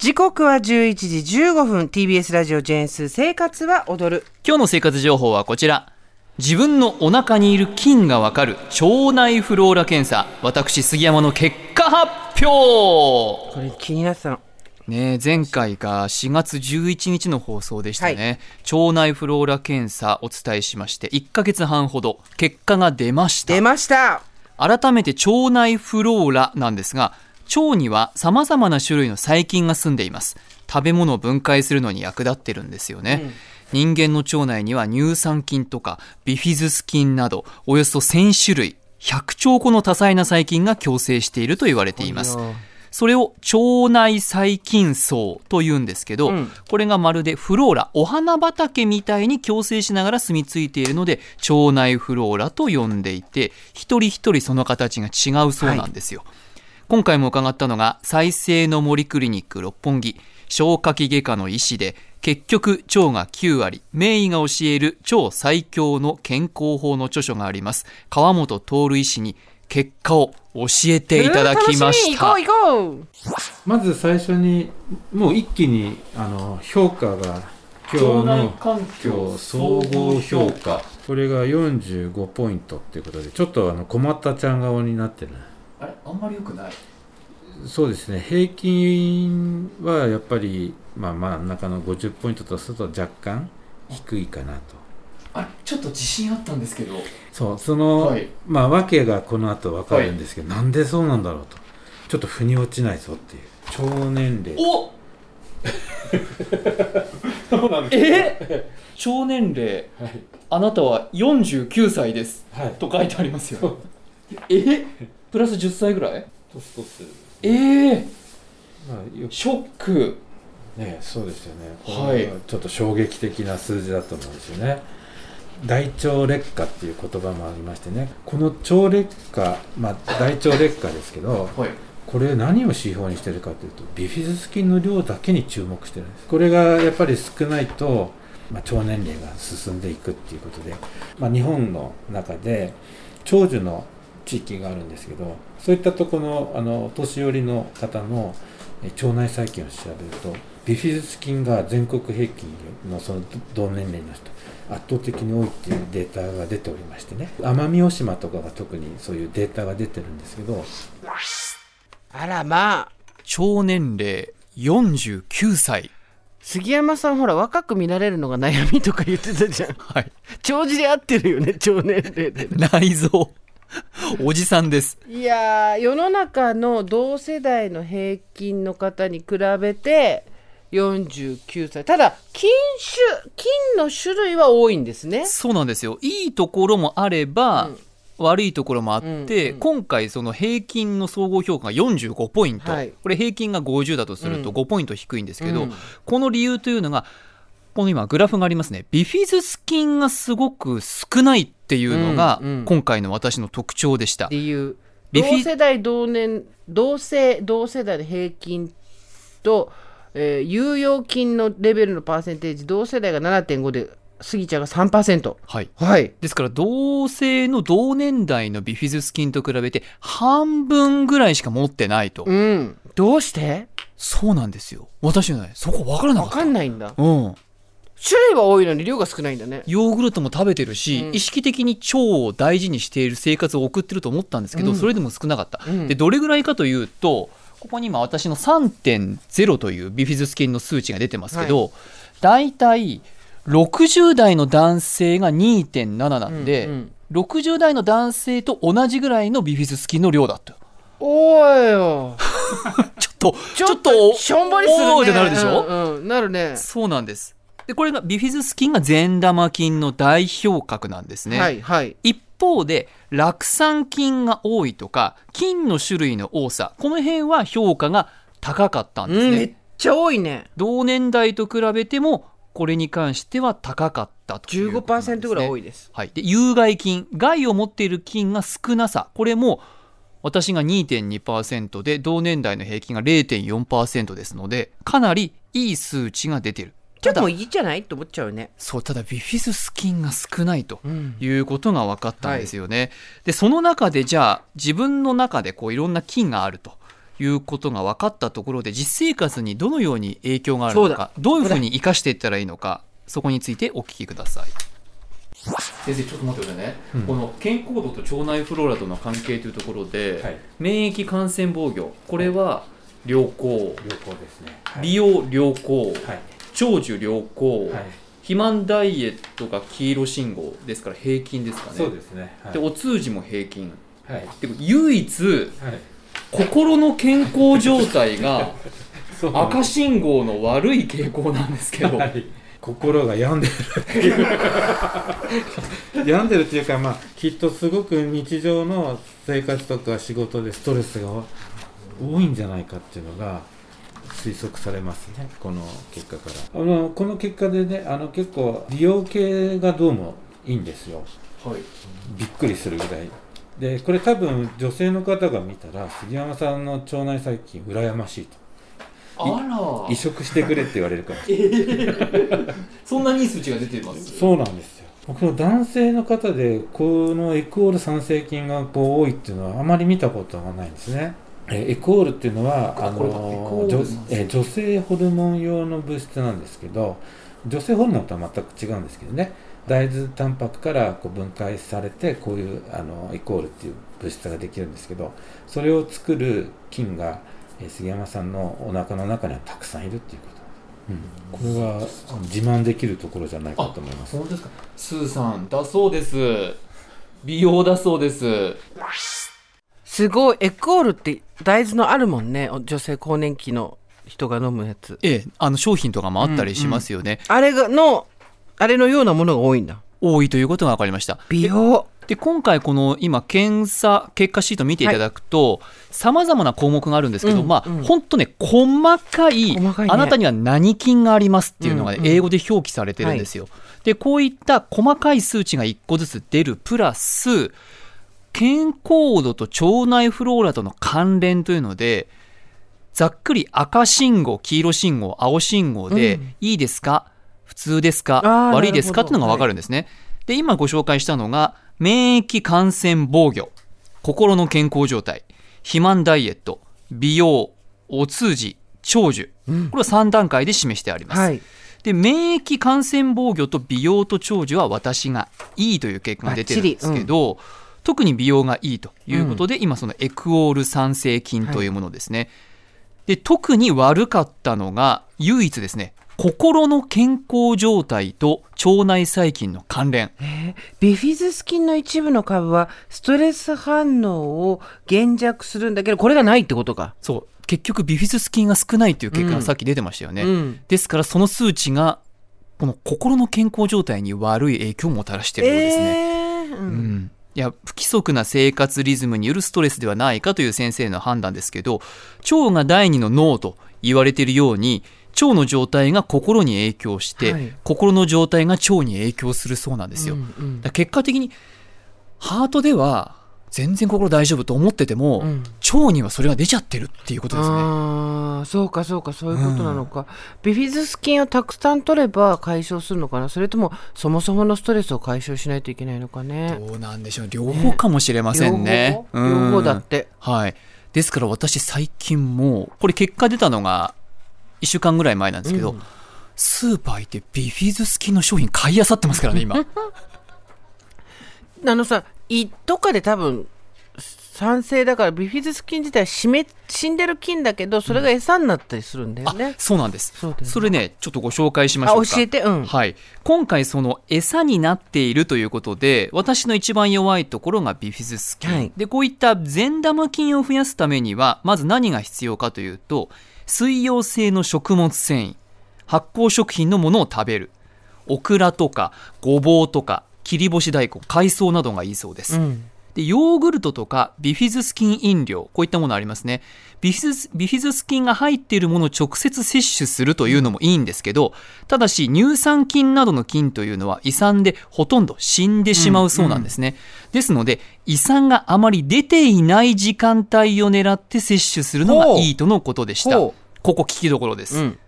時刻は11時15分。TBS ラジオジェーンス生活は踊る。今日の生活情報はこちら。自分のお腹にいる菌がわかる。腸内フローラ検査。私杉山の結果発表。これ気になってたの。ねえ前回が4月11日の放送でしたね、腸内フローラ検査お伝えしまして1ヶ月半ほど結果が出ました。出ました。改めて腸内フローラなんですが腸には様々な種類の細菌が住んでいます。食べ物を分解するのに役立ってるんですよね、人間の腸内には乳酸菌とかビフィズス菌などおよそ1000種類100兆個の多彩な細菌が共生していると言われています。それを腸内細菌層と言うんですけど、うん。これがまるでフローラお花畑みたいに共生しながら住み着いているので腸内フローラと呼んでいて一人一人その形が違うそうなんですよ、今回も伺ったのが再生の森クリニック六本木。消化器外科の医師で結局腸が9割。名医が教える腸最強の健康法の著書があります。川本徹医師に結果を教えていただきました、まず最初にもう一気にあの評価が今日の環今日総合評価。これが45ポイントっていうことでちょっとあの困ったちゃん顔になってるあれ？あんまり良くない？そうですね。平均はやっぱり、まあ、真ん中の50ポイントとすると若干低いかなと。あれ？ちょっと自信あったんですけど。そうその、はい。まあ訳がこの後分かるんですけど、なんでそうなんだろうと。ちょっと腑に落ちないぞっていう。腸年齢。お え？腸年齢。はい。あなたは49歳です。はい。と書いてありますよえ？プラス10歳ぐらい？年取ってるええ。まあよショック。ねそうですよね。こはい。れはちょっと衝撃的な数字だと思うんですよね。大腸劣化っていう言葉もありましてね。この腸劣化まあ大腸劣化ですけどはい。これ何を指標にしてるかというとビフィズス菌の量だけに注目してるんです。これがやっぱり少ないと、まあ、腸年齢が進んでいくっていうことで、まあ、日本の中で長寿の地域があるんですけどそういったところのあのお年寄りの方のえ腸内細菌を調べるとビフィズス菌が全国平均のその同年齢の人圧倒的に多いっていうデータが出ておりましてね。奄美大島とかが特にそういうデータが出てるんですけどあらまあ。腸年齢49歳。杉山さんほら若く見られるのが悩みとか言ってたじゃん。はい。長寿で合ってるよね腸年齢で 内臓おじさんです。いやー世の中の同世代の平均の方に比べて49歳。ただ菌種菌の種類は多いんですね。そうなんですよ。いいところもあれば、うん。悪いところもあって、うんうん。今回その平均の総合評価が45ポイント、はい。これ平均が50だとするとうん。5ポイント低いんですけど、うん。この理由というのがこの今グラフがありますね。ビフィズス菌がすごく少ないっていうのがうんうん。今回の私の特徴でした、理由。ビフィ同世代同年同世同世代の平均と、えー有用菌のレベルのパーセンテージ同世代が7.5でスギちゃんが3%はい。はい。ですから同性の同年代のビフィズス菌と比べて半分ぐらいしか持ってないと、うん。どうして？そうなんですよ。私ねそこ分からなか分った。かんないんだ。うん種類は多いのに量が少ないんだね。ヨーグルトも食べてるし、うん。意識的に腸を大事にしている生活を送ってると思ったんですけど、うん。それでも少なかった、うん。でどれぐらいかというとここに今私の3.0というビフィズス菌の数値が出てますけど、だい。たい60代の男性が2.7なんで、うんうん。60代の男性と同じぐらいのビフィズス菌の量だった。おいよ。ちょっとちょっとしょんぼりするね。おーってなるでしょ、うんうん。なるね。そうなんですでこれがビフィズス菌が善玉菌の代表格なんですね、はいはい。一方で酪酸菌が多いとか菌の種類の多さこの辺は評価が高かったんですね、うんめっちゃ多いね。同年代と比べてもこれに関しては高かったということね、15%ぐらい多いです。はい、で有害菌害を持っている菌が少なさ。これも私が2.2%で同年代の平均が0.4%ですのでかなりいい数値が出てるちょっともういいじゃない？と思っちゃうね。そうただビフィズス菌が少ないとうん。いうことが分かったんですよね。でその中でじゃあ自分の中でこういろんな菌があるということが分かったところで実生活にどのように影響があるのかどういうふうに生かしていったらいいのかそこについてお聞きください。先生ちょっと待ってくださいね、うん。この健康度と腸内フローラとの関係というところで、はい。免疫感染防御。これは良好、良好ですね。はい。美容良好、はい長寿良好、はい。肥満ダイエットが黄色信号ですから平均ですかね。そうですね。はい。でお通じも平均。はい。で唯一はい。心の健康状態が 赤信号の悪い傾向なんですけど、はい。心が病んでるっていう。病んでるっていうかまあきっとすごく日常の生活とか仕事でストレスが多いんじゃないかっていうのが推測されますねこの結果から。あのこの結果でねあの結構美容系がどうもいいんですよ。はい。びっくりするぐらい。でこれ多分女性の方が見たら杉山さんの腸内細菌羨ましいと。あら。移植してくれって言われるからそんなにいい数値が出てます？そうなんですよ。僕の男性の方でこのエクオール酸性菌がこう多いっていうのはあまり見たことがないんですね。えエクオールっていうのはあの女え女性ホルモン用の物質なんですけど女性ホルモンとは全く違うんですけどね。大豆タンパクからこう分解されてこういうあのエクオールっていう物質ができるんですけどそれを作る菌がえ杉山さんのお腹の中にはたくさんいるっていうこと、うん、これは自慢できるところじゃないかと思います。本当ですか？スーさんだそうです。美容だそうですすごいエクオールって大豆のあるもんね。お女性更年期の人が飲むやつ。ええあの商品とかもあったりしますよね、あれがのあれのようなものが多いんだ。多いということが分かりました。美容で今回この今検査結果シート見ていただくとさまざまな項目があるんですけど、まあうん。うん本当ね細かい細かいね。あなたには何菌がありますっていうのが、ねうんうん。英語で表記されてるんですよ。でこういった細かい数値が1個ずつ出るプラス健康度と腸内フローラとの関連というのでざっくり赤信号黄色信号青信号で、うん。いいですか？普通ですか？悪いですか？なるほどっていうのが分かるんですね。で今ご紹介したのが免疫感染防御。心の健康状態。肥満ダイエット。美容。お通じ。長寿。うん。これは3段階で示してあります。はい。で免疫感染防御と美容と長寿は私がいいという結果が出てるんですけど、特に美容がいいということで、今そのエクオール酸性菌というものですね、で特に悪かったのが唯一ですね心の健康状態と腸内細菌の関連。えービフィズス菌の一部の株はストレス反応を減弱するんだけどこれがないってことか、そう。結局ビフィズス菌が少ないという結果うん。がさっき出てましたよね、うん。ですからその数値がこの心の健康状態に悪い影響をもたらしているようですね、えーううんん、いや不規則な生活リズムによるストレスではないかという先生の判断ですけど腸が第二の脳と言われているように腸の状態が心に影響して、はい。心の状態が腸に影響するそうなんですよ、うんうん。結果的にハートでは全然心大丈夫と思ってても、うん。腸にはそれが出ちゃってるっていうことですね。ああそうかそうかそういうことなのか、ビフィズス菌をたくさん取れば解消するのかな。それともそもそものストレスを解消しないといけないのかね。どうなんでしょう。両方かもしれませんね。両方両方だって。はい。ですから私最近もこれ結果出たのが1週間ぐらい前なんですけど、うん。スーパー行ってビフィズス菌の商品買い漁ってますからね今。あのさ胃とかで多分酸性だからビフィズス菌自体は死め死んでる菌だけどそれが餌になったりするんだよあね、そうなんです。そそれねちょっとご紹介しましょう教えてうん。はい、今回その餌になっているということで私の一番弱いところがビフィズス菌、はい。でこういった善玉菌を増やすためにはまず何が必要かというと水溶性の食物繊維。発酵食品のものを食べる。オクラとかごぼうとか切り干し大根海藻などがいいそうです、うん。でヨーグルトとかビフィズス菌飲料こういったものありますね。ビフィズスビフィズス菌が入っているものを直接摂取するというのもいいんですけどただし乳酸菌などの菌というのは胃酸でほとんど死んでしまうそうなんですね、ですので胃酸があまり出ていない時間帯を狙って摂取するのがいいとのことでした。ほここ聞きどころです、うん。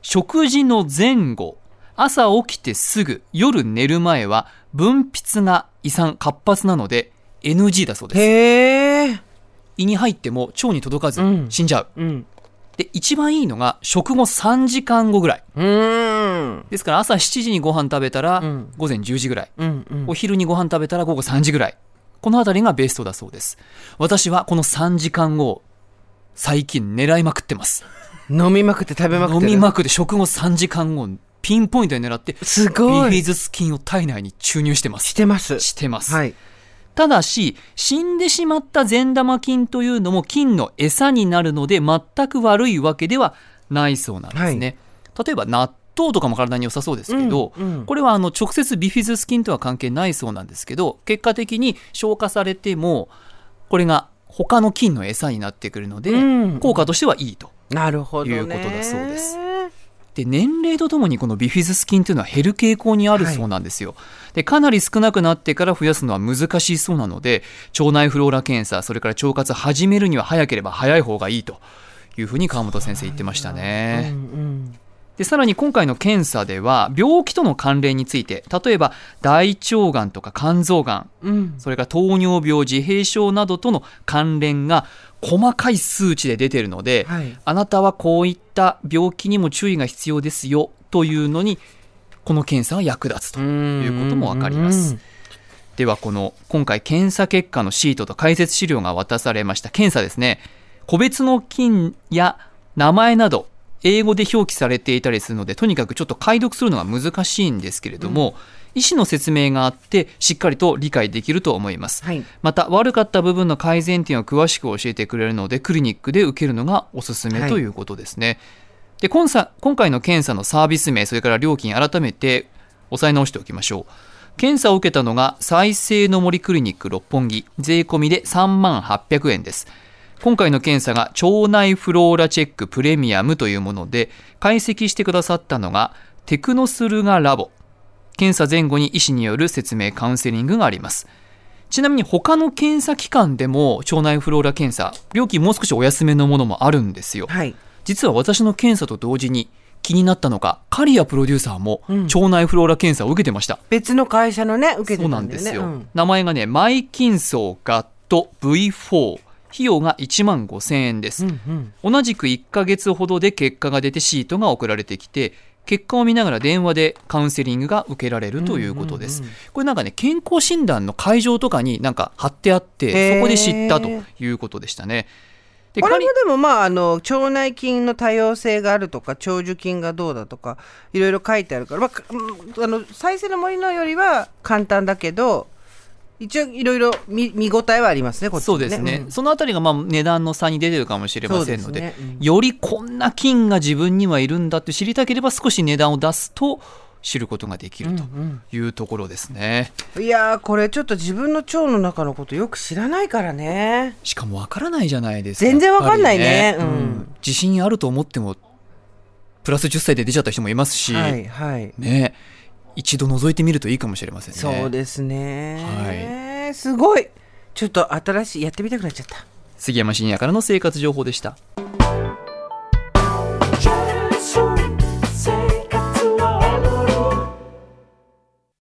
食事の前後朝起きてすぐ夜寝る前は分泌が胃酸活発なので NG だそうです。へえ胃に入っても腸に届かずうん。死んじゃう、うん。で一番いいのが食後3時間後ぐらい。ですから朝7時にご飯食べたらうん。午前10時ぐらい、うんうん。お昼にご飯食べたら午後3時ぐらい。この辺りがベストだそうです。私はこの3時間後を最近狙いまくってます。飲みまくって食べまくってる。飲みまくって食後3時間後ピンポイントで狙ってすビごい。フィズス菌を体内に注入してます。してます。してます、はい。ただし死んでしまった善玉菌というのも菌の餌になるので全く悪いわけではないそうなんですね、例えば納豆とかも体に良さそうですけど、うんうん。これはあの直接ビフィズス菌とは関係ないそうなんですけど結果的に消化されてもこれが他の菌の餌になってくるので、うん。効果としてはいいとなるほどね。いうことだそうですで年齢とともにこのビフィズス菌というのは減る傾向にあるそうなんですよ、でかなり少なくなってから増やすのは難しいそうなので腸内フローラ検査それから腸活始めるには早ければ早い方がいいというふうに川本先生言ってましたね、でさらに今回の検査では病気との関連について例えば大腸がんとか肝臓がんうん。それから糖尿病自閉症などとの関連が細かい数値で出ているので、はい。あなたはこういった病気にも注意が必要ですよというのにこの検査が役立つということもわかります。ではこの今回検査結果のシートと解説資料が渡されました。検査ですね。個別の菌や名前など英語で表記されていたりするのでとにかくちょっと解読するのが難しいんですけれども、医師の説明があってしっかりと理解できると思います。はい。また悪かった部分の改善点を詳しく教えてくれるのでクリニックで受けるのがおすすめはい。ということですね、で今さ今回の検査のサービス名それから料金改めて押さえ直しておきましょう。検査を受けたのが再生の森クリニック六本木。税込みで3万800円です。今回の検査が腸内フローラチェックプレミアムというもので解析してくださったのがテクノスルガラボ検査前後に医師による説明カウンセリングがあります。ちなみに他の検査機関でも腸内フローラ検査料金もう少しお安めのものもあるんですよ。はい。実は私の検査と同時に気になったのか刈谷プロデューサーもうん。腸内フローラ検査を受けてました、別の会社のね受けてそうただよね。なんんですよ、うん。名前がねマイキンソーガット V4 費用が1万5000円です、うんうん。同じく1ヶ月ほどで結果が出てシートが送られてきて結果を見ながら電話でカウンセリングが受けられるということです、うんうんこれなんかね健康診断の会場とかになんか貼ってあってそこで知ったということでしたね。でこれも仮でもまああの腸内菌の多様性があるとか長寿菌がどうだとかいろいろ書いてあるから、まああの再生の森のよりは簡単だけど一応いろいろ見見応えはありますねこっちもそうですね、ん。そのあたりがまあ値段の差に出てるかもしれませんのでね。うん。よりこんな菌が自分にはいるんだって知りたければ少し値段を出すと知ることができるとうんいうところですね、いやーこれちょっと自分の腸の中のことよく知らないからね。しかもわからないじゃないですか全然わかんないね。やっぱりうん。自信あると思ってもプラス10歳で出ちゃった人もいますし、はいはい。ね一度覗いてみるといいかもしれませんね。そうですね、すごい。ちょっと新しいやってみたくなっちゃった。杉山深也からの生活情報でした